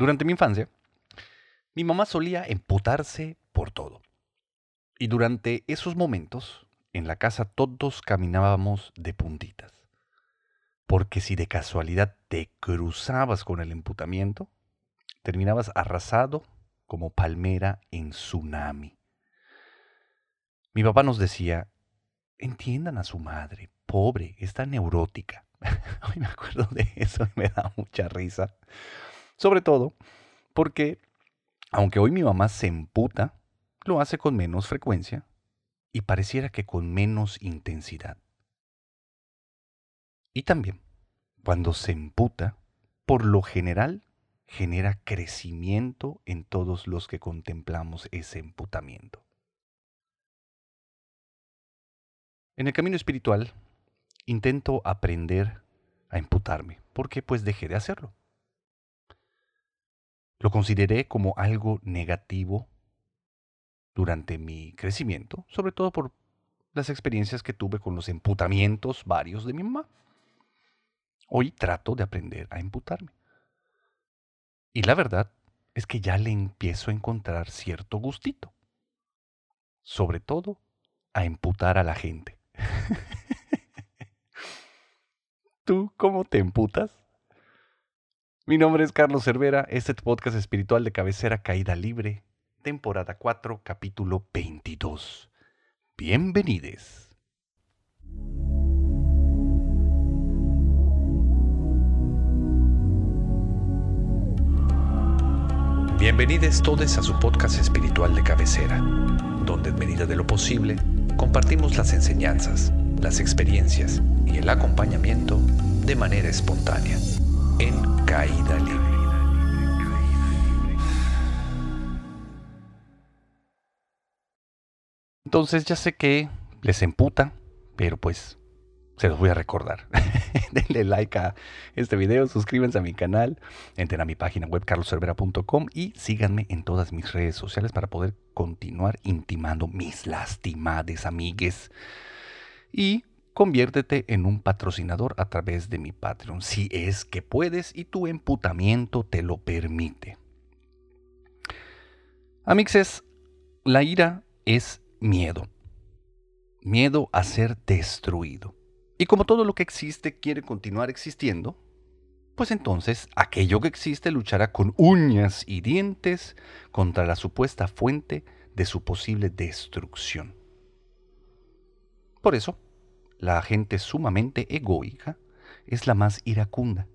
Durante mi infancia, mi mamá solía emputarse por todo. Y durante esos momentos, en la casa todos caminábamos de puntitas. Porque si de casualidad te cruzabas con el emputamiento, terminabas arrasado como palmera en tsunami. Mi papá nos decía, entiendan a su madre, pobre, está neurótica. Hoy me acuerdo de eso y me da mucha risa. Sobre todo porque, aunque hoy mi mamá se emputa, lo hace con menos frecuencia y pareciera que con menos intensidad. Y también, cuando se emputa, por lo general genera crecimiento en todos los que contemplamos ese emputamiento. En el camino espiritual intento aprender a imputarme, porque pues dejé de hacerlo. Lo consideré como algo negativo durante mi crecimiento, sobre todo por las experiencias que tuve con los emputamientos varios de mi mamá. Hoy trato de aprender a imputarme. Y la verdad es que ya le empiezo a encontrar cierto gustito. Sobre todo a imputar a la gente. ¿Tú cómo te emputas? Mi nombre es Carlos Cervera, este podcast espiritual de cabecera Caída Libre, temporada 4, capítulo 22. Bienvenides. Bienvenidos todos a su podcast espiritual de cabecera, donde en medida de lo posible compartimos las enseñanzas, las experiencias y el acompañamiento de manera espontánea, en caída libre. Entonces ya sé que les emputa, pero pues se los voy a recordar. Denle like a este video, suscríbanse a mi canal, entren a mi página web carloservera.com y síganme en todas mis redes sociales para poder continuar intimando mis lastimades amigues. Y conviértete en un patrocinador a través de mi Patreon, si es que puedes y tu emputamiento te lo permite. Amixes, la ira es miedo. Miedo a ser destruido. Y como todo lo que existe quiere continuar existiendo, pues entonces aquello que existe luchará con uñas y dientes contra la supuesta fuente de su posible destrucción. Por eso, la gente sumamente egoica es la más iracunda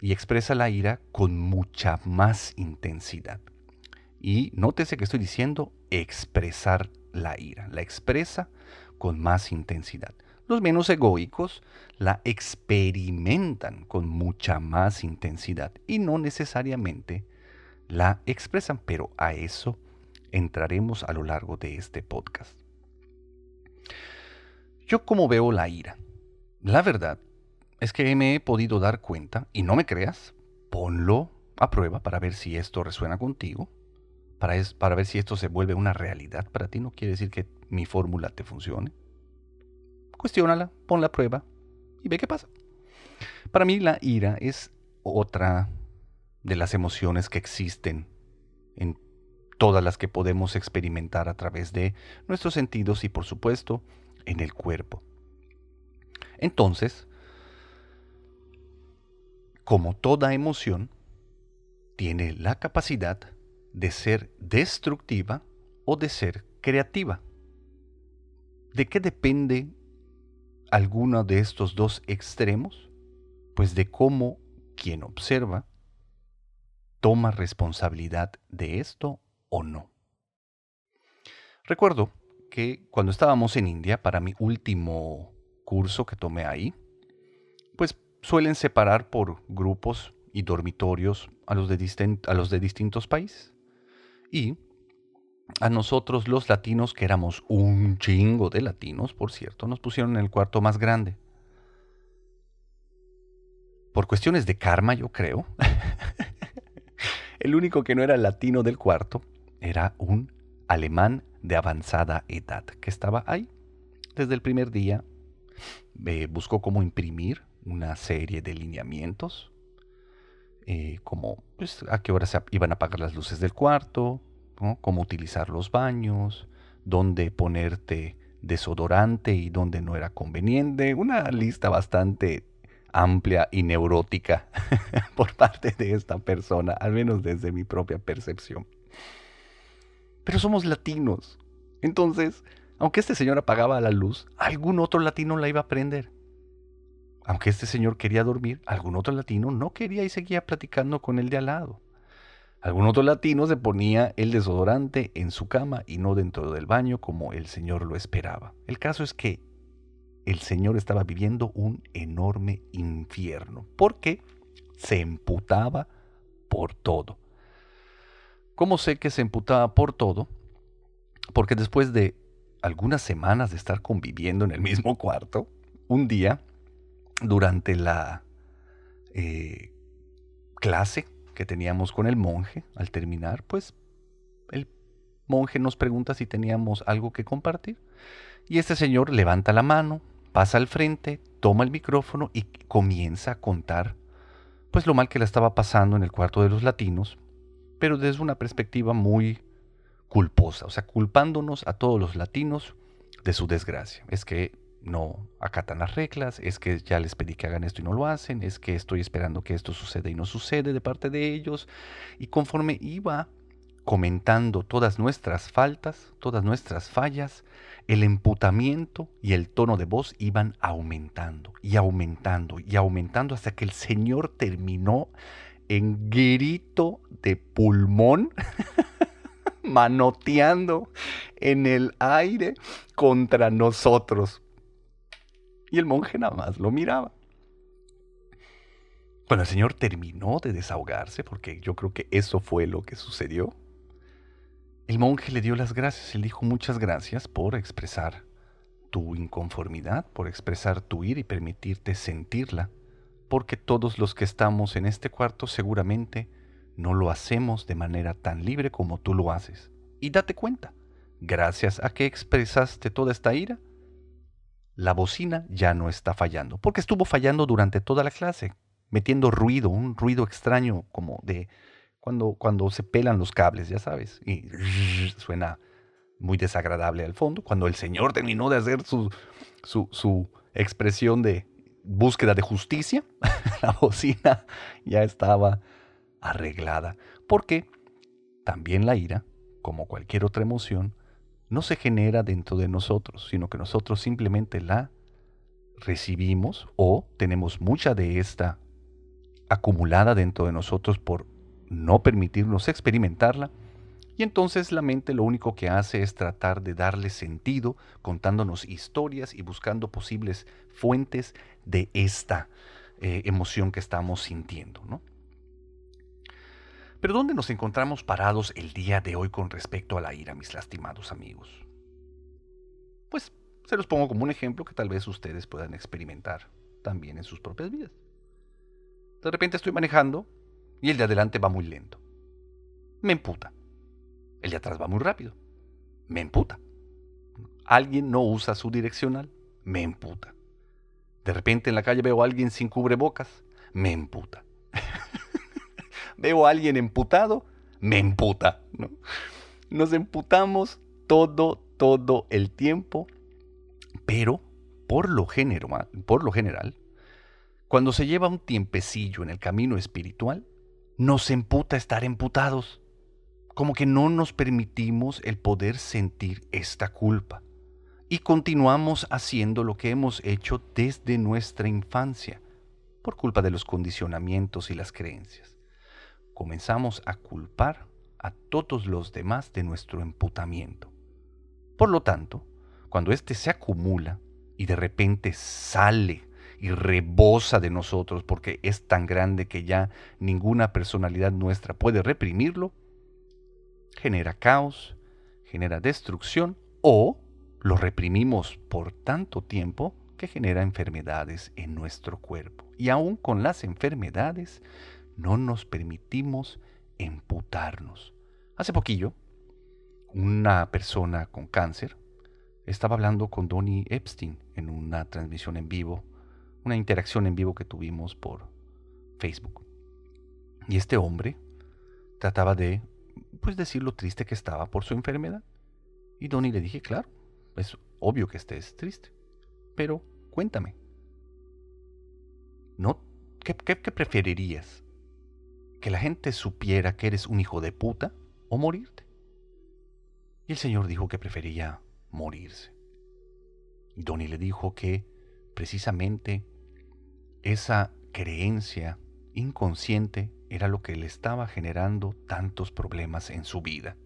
y expresa la ira con mucha más intensidad. Y nótese que estoy diciendo expresar la ira, la expresa con más intensidad. Los menos egoicos la experimentan con mucha más intensidad y no necesariamente la expresan, pero a eso entraremos a lo largo de este podcast. Yo como veo la ira, la verdad es que me he podido dar cuenta, y no me creas, ponlo a prueba para ver si esto resuena contigo, para, para ver si esto se vuelve una realidad para ti, no quiere decir que mi fórmula te funcione cuestiónala, pon la prueba y ve qué pasa. Para mí la ira es otra de las emociones que existen en todas las que podemos experimentar a través de nuestros sentidos y por supuesto en el cuerpo. Entonces, como toda emoción, tiene la capacidad de ser destructiva o de ser creativa. ¿De qué depende alguno de estos dos extremos? Pues de cómo quien observa toma responsabilidad de esto o no. Recuerdo que cuando estábamos en India, para mi último curso que tomé ahí, pues suelen separar por grupos y dormitorios a los de, a los de distintos países. Y a nosotros los latinos, que éramos un chingo de latinos, por cierto, nos pusieron en el cuarto más grande. Por cuestiones de karma, yo creo. el único que no era latino del cuarto era un alemán de avanzada edad, que estaba ahí. Desde el primer día buscó cómo imprimir una serie de lineamientos eh, como pues, a qué hora se iban a apagar las luces del cuarto, cómo utilizar los baños, dónde ponerte desodorante y dónde no era conveniente. Una lista bastante amplia y neurótica por parte de esta persona, al menos desde mi propia percepción. Pero somos latinos. Entonces, aunque este señor apagaba la luz, algún otro latino la iba a prender. Aunque este señor quería dormir, algún otro latino no quería y seguía platicando con el de al lado. Algún otro latino se ponía el desodorante en su cama y no dentro del baño como el señor lo esperaba. El caso es que el señor estaba viviendo un enorme infierno porque se emputaba por todo. ¿Cómo sé que se emputaba por todo? Porque después de algunas semanas de estar conviviendo en el mismo cuarto, un día, durante la eh, clase que teníamos con el monje, al terminar, pues el monje nos pregunta si teníamos algo que compartir. Y este señor levanta la mano, pasa al frente, toma el micrófono y comienza a contar pues lo mal que le estaba pasando en el cuarto de los latinos, pero desde una perspectiva muy culposa, o sea, culpándonos a todos los latinos de su desgracia. Es que no acatan las reglas, es que ya les pedí que hagan esto y no lo hacen, es que estoy esperando que esto suceda y no sucede de parte de ellos. Y conforme iba comentando todas nuestras faltas, todas nuestras fallas, el emputamiento y el tono de voz iban aumentando y aumentando y aumentando hasta que el Señor terminó en grito de pulmón manoteando en el aire contra nosotros. Y el monje nada más lo miraba. Cuando el Señor terminó de desahogarse, porque yo creo que eso fue lo que sucedió, el monje le dio las gracias. Él dijo muchas gracias por expresar tu inconformidad, por expresar tu ira y permitirte sentirla, porque todos los que estamos en este cuarto seguramente no lo hacemos de manera tan libre como tú lo haces. Y date cuenta, gracias a que expresaste toda esta ira, la bocina ya no está fallando, porque estuvo fallando durante toda la clase, metiendo ruido, un ruido extraño como de cuando, cuando se pelan los cables, ya sabes, y suena muy desagradable al fondo. Cuando el señor terminó de hacer su, su, su expresión de búsqueda de justicia, la bocina ya estaba arreglada. Porque también la ira, como cualquier otra emoción, no se genera dentro de nosotros, sino que nosotros simplemente la recibimos o tenemos mucha de esta acumulada dentro de nosotros por no permitirnos experimentarla. Y entonces la mente lo único que hace es tratar de darle sentido, contándonos historias y buscando posibles fuentes de esta eh, emoción que estamos sintiendo. ¿no? Pero ¿dónde nos encontramos parados el día de hoy con respecto a la ira, mis lastimados amigos? Pues se los pongo como un ejemplo que tal vez ustedes puedan experimentar también en sus propias vidas. De repente estoy manejando y el de adelante va muy lento. Me emputa. El de atrás va muy rápido. Me emputa. Alguien no usa su direccional. Me emputa. De repente en la calle veo a alguien sin cubrebocas. Me emputa. veo a alguien emputado, me emputa. ¿no? Nos emputamos todo, todo el tiempo, pero por lo, por lo general, cuando se lleva un tiempecillo en el camino espiritual, nos emputa estar emputados. Como que no nos permitimos el poder sentir esta culpa. Y continuamos haciendo lo que hemos hecho desde nuestra infancia, por culpa de los condicionamientos y las creencias comenzamos a culpar a todos los demás de nuestro emputamiento. Por lo tanto, cuando éste se acumula y de repente sale y rebosa de nosotros porque es tan grande que ya ninguna personalidad nuestra puede reprimirlo, genera caos, genera destrucción o lo reprimimos por tanto tiempo que genera enfermedades en nuestro cuerpo. Y aún con las enfermedades no nos permitimos emputarnos. Hace poquillo, una persona con cáncer estaba hablando con Donnie Epstein en una transmisión en vivo, una interacción en vivo que tuvimos por Facebook. Y este hombre trataba de, pues, decir lo triste que estaba por su enfermedad. Y Donnie le dije, claro, es obvio que estés triste, pero cuéntame, ¿no? ¿Qué, qué, qué preferirías? ¿Que la gente supiera que eres un hijo de puta o morirte? Y el Señor dijo que prefería morirse. Y Donnie le dijo que precisamente esa creencia inconsciente era lo que le estaba generando tantos problemas en su vida.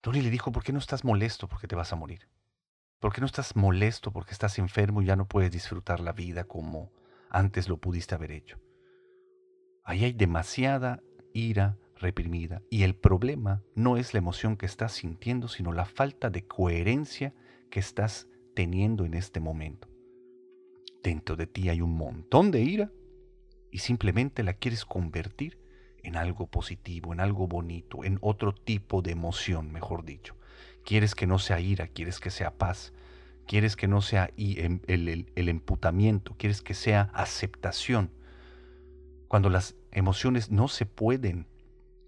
Tony le dijo, ¿por qué no estás molesto porque te vas a morir? ¿Por qué no estás molesto porque estás enfermo y ya no puedes disfrutar la vida como antes lo pudiste haber hecho? Ahí hay demasiada ira reprimida y el problema no es la emoción que estás sintiendo, sino la falta de coherencia que estás teniendo en este momento. Dentro de ti hay un montón de ira y simplemente la quieres convertir en algo positivo, en algo bonito, en otro tipo de emoción, mejor dicho. Quieres que no sea ira, quieres que sea paz, quieres que no sea em, el, el emputamiento, quieres que sea aceptación. Cuando las emociones no se pueden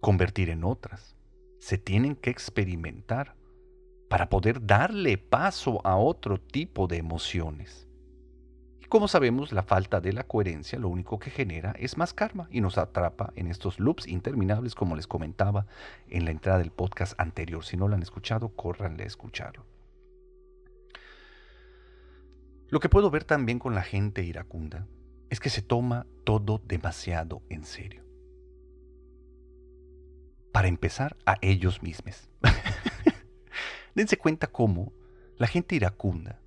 convertir en otras, se tienen que experimentar para poder darle paso a otro tipo de emociones. Como sabemos, la falta de la coherencia lo único que genera es más karma y nos atrapa en estos loops interminables como les comentaba en la entrada del podcast anterior. Si no lo han escuchado, córranle a escucharlo. Lo que puedo ver también con la gente iracunda es que se toma todo demasiado en serio. Para empezar, a ellos mismos. Dense cuenta cómo la gente iracunda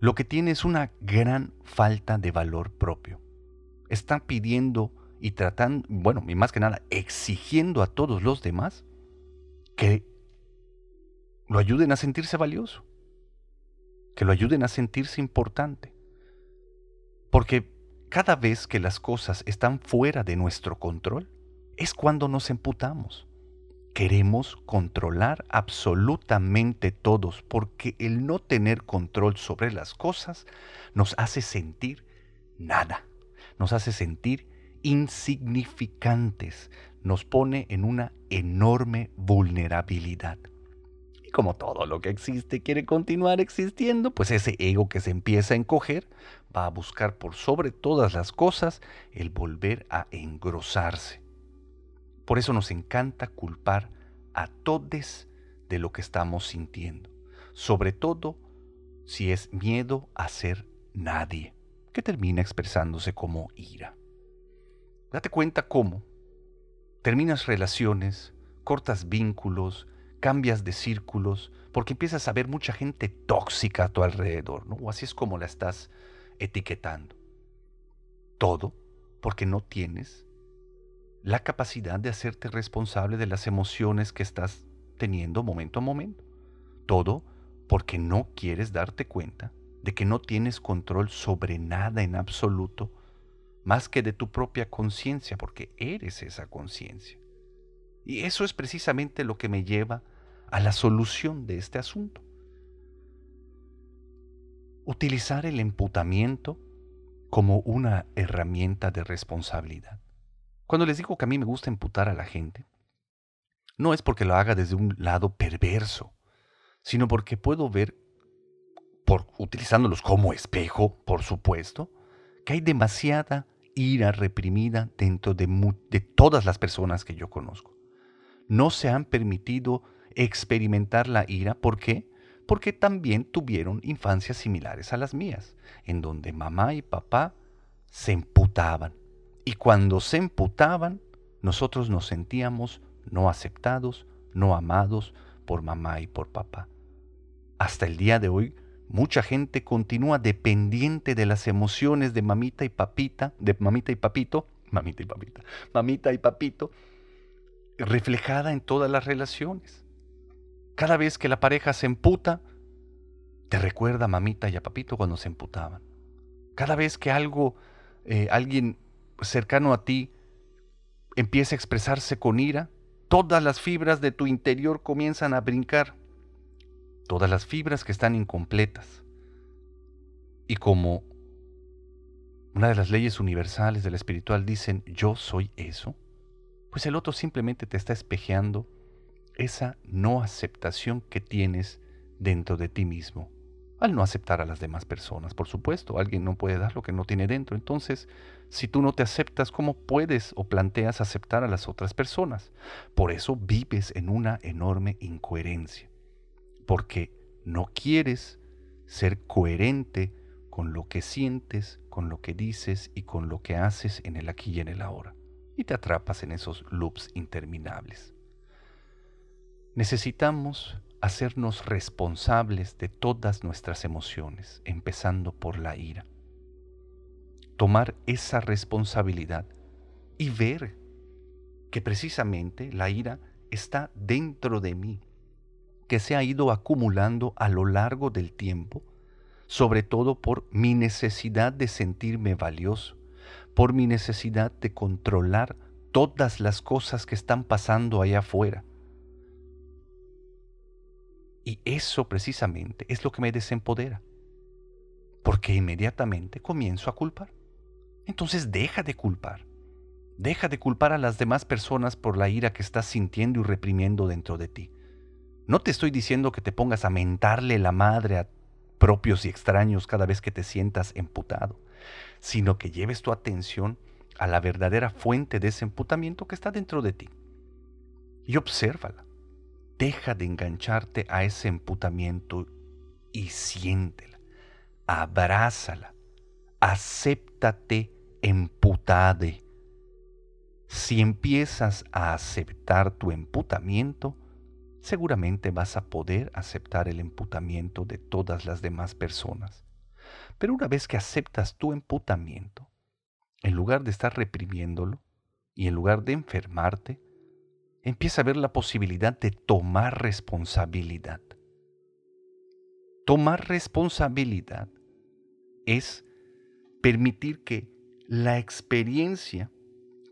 lo que tiene es una gran falta de valor propio. Están pidiendo y tratando, bueno, y más que nada, exigiendo a todos los demás que lo ayuden a sentirse valioso, que lo ayuden a sentirse importante. Porque cada vez que las cosas están fuera de nuestro control, es cuando nos emputamos. Queremos controlar absolutamente todos porque el no tener control sobre las cosas nos hace sentir nada, nos hace sentir insignificantes, nos pone en una enorme vulnerabilidad. Y como todo lo que existe quiere continuar existiendo, pues ese ego que se empieza a encoger va a buscar por sobre todas las cosas el volver a engrosarse por eso nos encanta culpar a todos de lo que estamos sintiendo, sobre todo si es miedo a ser nadie, que termina expresándose como ira. Date cuenta cómo terminas relaciones, cortas vínculos, cambias de círculos, porque empiezas a ver mucha gente tóxica a tu alrededor, ¿no? O así es como la estás etiquetando. Todo porque no tienes la capacidad de hacerte responsable de las emociones que estás teniendo momento a momento. Todo porque no quieres darte cuenta de que no tienes control sobre nada en absoluto, más que de tu propia conciencia, porque eres esa conciencia. Y eso es precisamente lo que me lleva a la solución de este asunto. Utilizar el emputamiento como una herramienta de responsabilidad. Cuando les digo que a mí me gusta imputar a la gente, no es porque lo haga desde un lado perverso, sino porque puedo ver, por utilizándolos como espejo, por supuesto, que hay demasiada ira reprimida dentro de, de todas las personas que yo conozco. No se han permitido experimentar la ira, ¿por qué? Porque también tuvieron infancias similares a las mías, en donde mamá y papá se emputaban, y cuando se emputaban, nosotros nos sentíamos no aceptados, no amados por mamá y por papá. Hasta el día de hoy, mucha gente continúa dependiente de las emociones de mamita y papita, de mamita y papito, mamita y papita, mamita y papito, reflejada en todas las relaciones. Cada vez que la pareja se emputa, te recuerda a mamita y a papito cuando se emputaban. Cada vez que algo, eh, alguien cercano a ti empieza a expresarse con ira, todas las fibras de tu interior comienzan a brincar, todas las fibras que están incompletas. Y como una de las leyes universales del espiritual dicen yo soy eso, pues el otro simplemente te está espejeando esa no aceptación que tienes dentro de ti mismo. Al no aceptar a las demás personas, por supuesto, alguien no puede dar lo que no tiene dentro. Entonces, si tú no te aceptas, ¿cómo puedes o planteas aceptar a las otras personas? Por eso vives en una enorme incoherencia, porque no quieres ser coherente con lo que sientes, con lo que dices y con lo que haces en el aquí y en el ahora. Y te atrapas en esos loops interminables. Necesitamos hacernos responsables de todas nuestras emociones, empezando por la ira. Tomar esa responsabilidad y ver que precisamente la ira está dentro de mí, que se ha ido acumulando a lo largo del tiempo sobre todo por mi necesidad de sentirme valioso, por mi necesidad de controlar todas las cosas que están pasando allá afuera. Y eso precisamente es lo que me desempodera, porque inmediatamente comienzo a culpar. Entonces deja de culpar. Deja de culpar a las demás personas por la ira que estás sintiendo y reprimiendo dentro de ti. No te estoy diciendo que te pongas a mentarle la madre a propios y extraños cada vez que te sientas emputado, sino que lleves tu atención a la verdadera fuente de ese emputamiento que está dentro de ti. Y obsérvala. Deja de engancharte a ese emputamiento y siéntela. Abrázala. Acéptate emputade. Si empiezas a aceptar tu emputamiento, seguramente vas a poder aceptar el emputamiento de todas las demás personas. Pero una vez que aceptas tu emputamiento, en lugar de estar reprimiéndolo y en lugar de enfermarte, empieza a ver la posibilidad de tomar responsabilidad. Tomar responsabilidad es permitir que la experiencia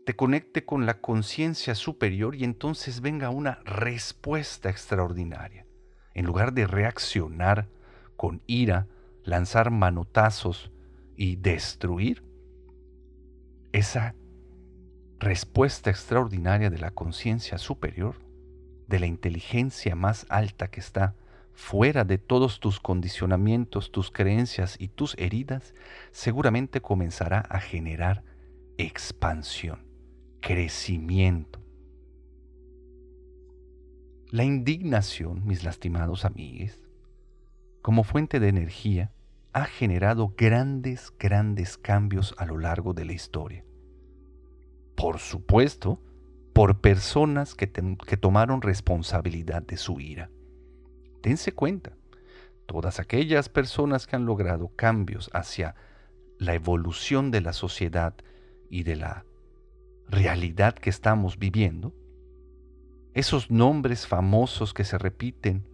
te conecte con la conciencia superior y entonces venga una respuesta extraordinaria. En lugar de reaccionar con ira, lanzar manotazos y destruir, esa respuesta extraordinaria de la conciencia superior, de la inteligencia más alta que está fuera de todos tus condicionamientos, tus creencias y tus heridas, seguramente comenzará a generar expansión crecimiento. La indignación, mis lastimados amigos, como fuente de energía, ha generado grandes, grandes cambios a lo largo de la historia. Por supuesto, por personas que, que tomaron responsabilidad de su ira. Dense cuenta, todas aquellas personas que han logrado cambios hacia la evolución de la sociedad y de la realidad que estamos viviendo, esos nombres famosos que se repiten,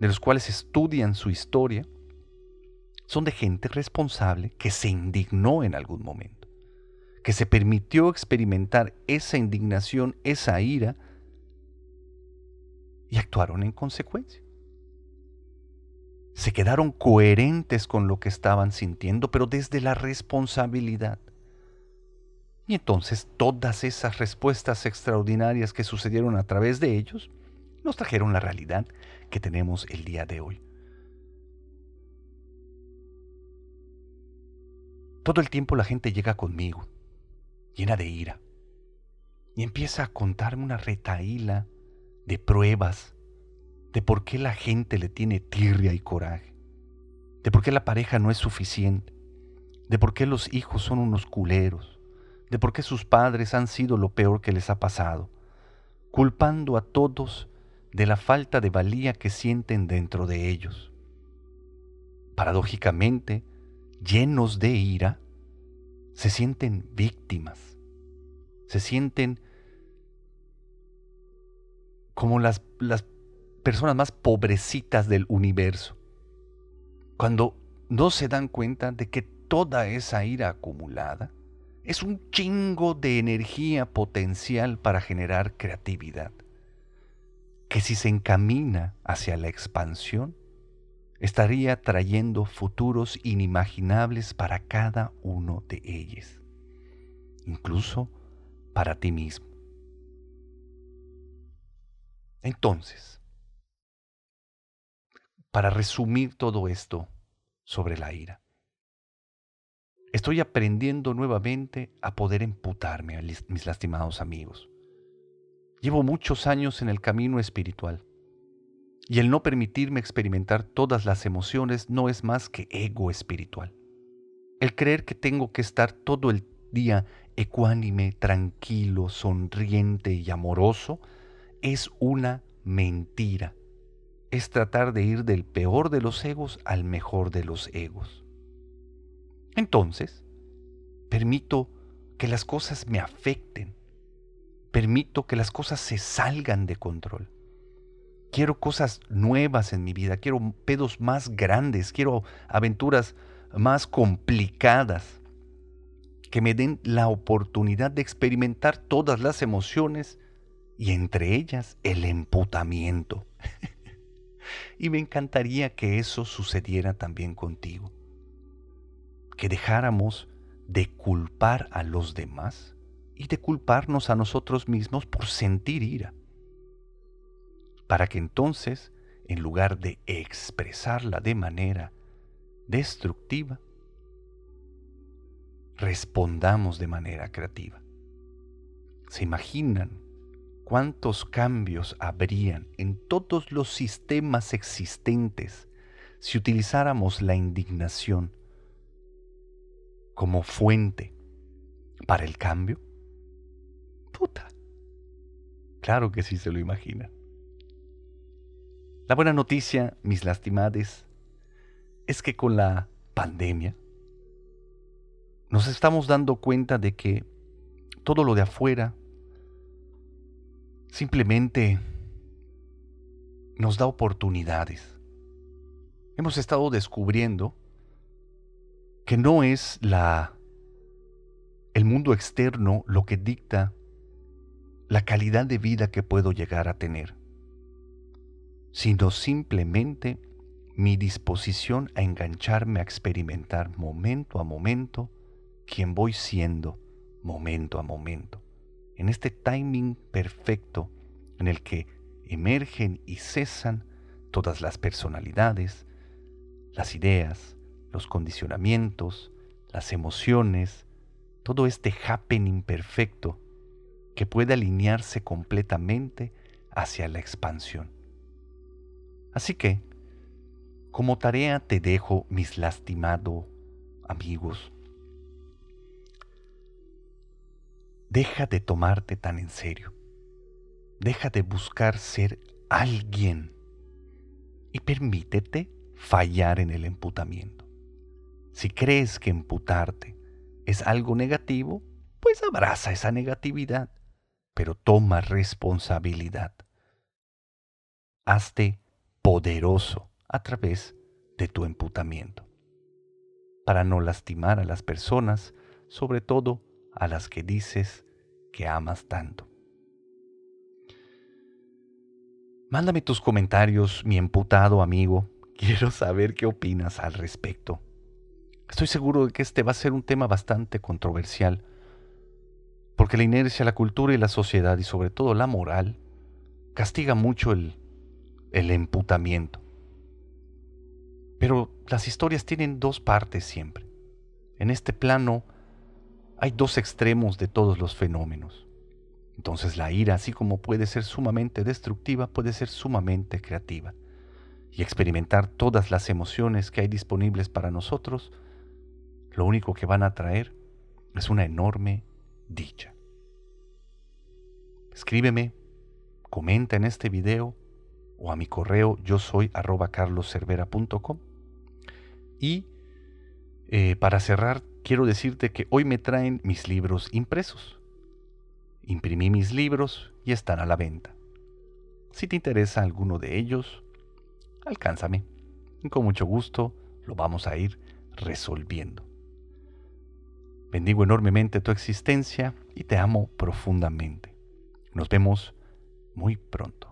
de los cuales estudian su historia, son de gente responsable que se indignó en algún momento, que se permitió experimentar esa indignación, esa ira, y actuaron en consecuencia. Se quedaron coherentes con lo que estaban sintiendo, pero desde la responsabilidad. Y entonces todas esas respuestas extraordinarias que sucedieron a través de ellos nos trajeron la realidad que tenemos el día de hoy. Todo el tiempo la gente llega conmigo, llena de ira, y empieza a contarme una retaíla de pruebas de por qué la gente le tiene tirria y coraje, de por qué la pareja no es suficiente, de por qué los hijos son unos culeros, de por qué sus padres han sido lo peor que les ha pasado, culpando a todos de la falta de valía que sienten dentro de ellos. Paradójicamente, llenos de ira, se sienten víctimas, se sienten como las, las personas más pobrecitas del universo, cuando no se dan cuenta de que toda esa ira acumulada es un chingo de energía potencial para generar creatividad, que si se encamina hacia la expansión, estaría trayendo futuros inimaginables para cada uno de ellos, incluso para ti mismo. Entonces, para resumir todo esto sobre la ira, estoy aprendiendo nuevamente a poder emputarme mis lastimados amigos. Llevo muchos años en el camino espiritual y el no permitirme experimentar todas las emociones no es más que ego espiritual. El creer que tengo que estar todo el día ecuánime, tranquilo, sonriente y amoroso es una mentira. Es tratar de ir del peor de los egos al mejor de los egos. Entonces, permito que las cosas me afecten. Permito que las cosas se salgan de control. Quiero cosas nuevas en mi vida, quiero pedos más grandes, quiero aventuras más complicadas que me den la oportunidad de experimentar todas las emociones y entre ellas el emputamiento. y me encantaría que eso sucediera también contigo. Que dejáramos de culpar a los demás y de culparnos a nosotros mismos por sentir ira. Para que entonces, en lugar de expresarla de manera destructiva, respondamos de manera creativa. ¿Se imaginan cuántos cambios habrían en todos los sistemas existentes si utilizáramos la indignación como fuente para el cambio? Puta. Claro que sí se lo imaginan. La buena noticia, mis lastimades, es que con la pandemia nos estamos dando cuenta de que todo lo de afuera simplemente nos da oportunidades. Hemos estado descubriendo que no es la el mundo externo lo que dicta la calidad de vida que puedo llegar a tener, sino simplemente mi disposición a engancharme a experimentar momento a momento quien voy siendo momento a momento, en este timing perfecto en el que emergen y cesan todas las personalidades, las ideas, los condicionamientos, las emociones, todo este happening perfecto que puede alinearse completamente hacia la expansión. Así que, como tarea te dejo, mis lastimado amigos, Deja de tomarte tan en serio. Deja de buscar ser alguien y permítete fallar en el emputamiento. Si crees que emputarte es algo negativo, pues abraza esa negatividad, pero toma responsabilidad. Hazte poderoso a través de tu emputamiento, para no lastimar a las personas, sobre todo a las que dices que amas tanto. Mándame tus comentarios, mi emputado amigo. Quiero saber qué opinas al respecto. Estoy seguro de que este va a ser un tema bastante controversial, porque la inercia, la cultura y la sociedad, y sobre todo la moral, castiga mucho el, el emputamiento. Pero las historias tienen dos partes siempre. En este plano hay dos extremos de todos los fenómenos. Entonces la ira, así como puede ser sumamente destructiva, puede ser sumamente creativa. Y experimentar todas las emociones que hay disponibles para nosotros, lo único que van a traer es una enorme dicha. Escríbeme, comenta en este video o a mi correo yo soy arroba carloscervera.com. Y eh, para cerrar, quiero decirte que hoy me traen mis libros impresos. Imprimí mis libros y están a la venta. Si te interesa alguno de ellos, alcánzame. Y con mucho gusto lo vamos a ir resolviendo. Bendigo enormemente tu existencia y te amo profundamente. Nos vemos muy pronto.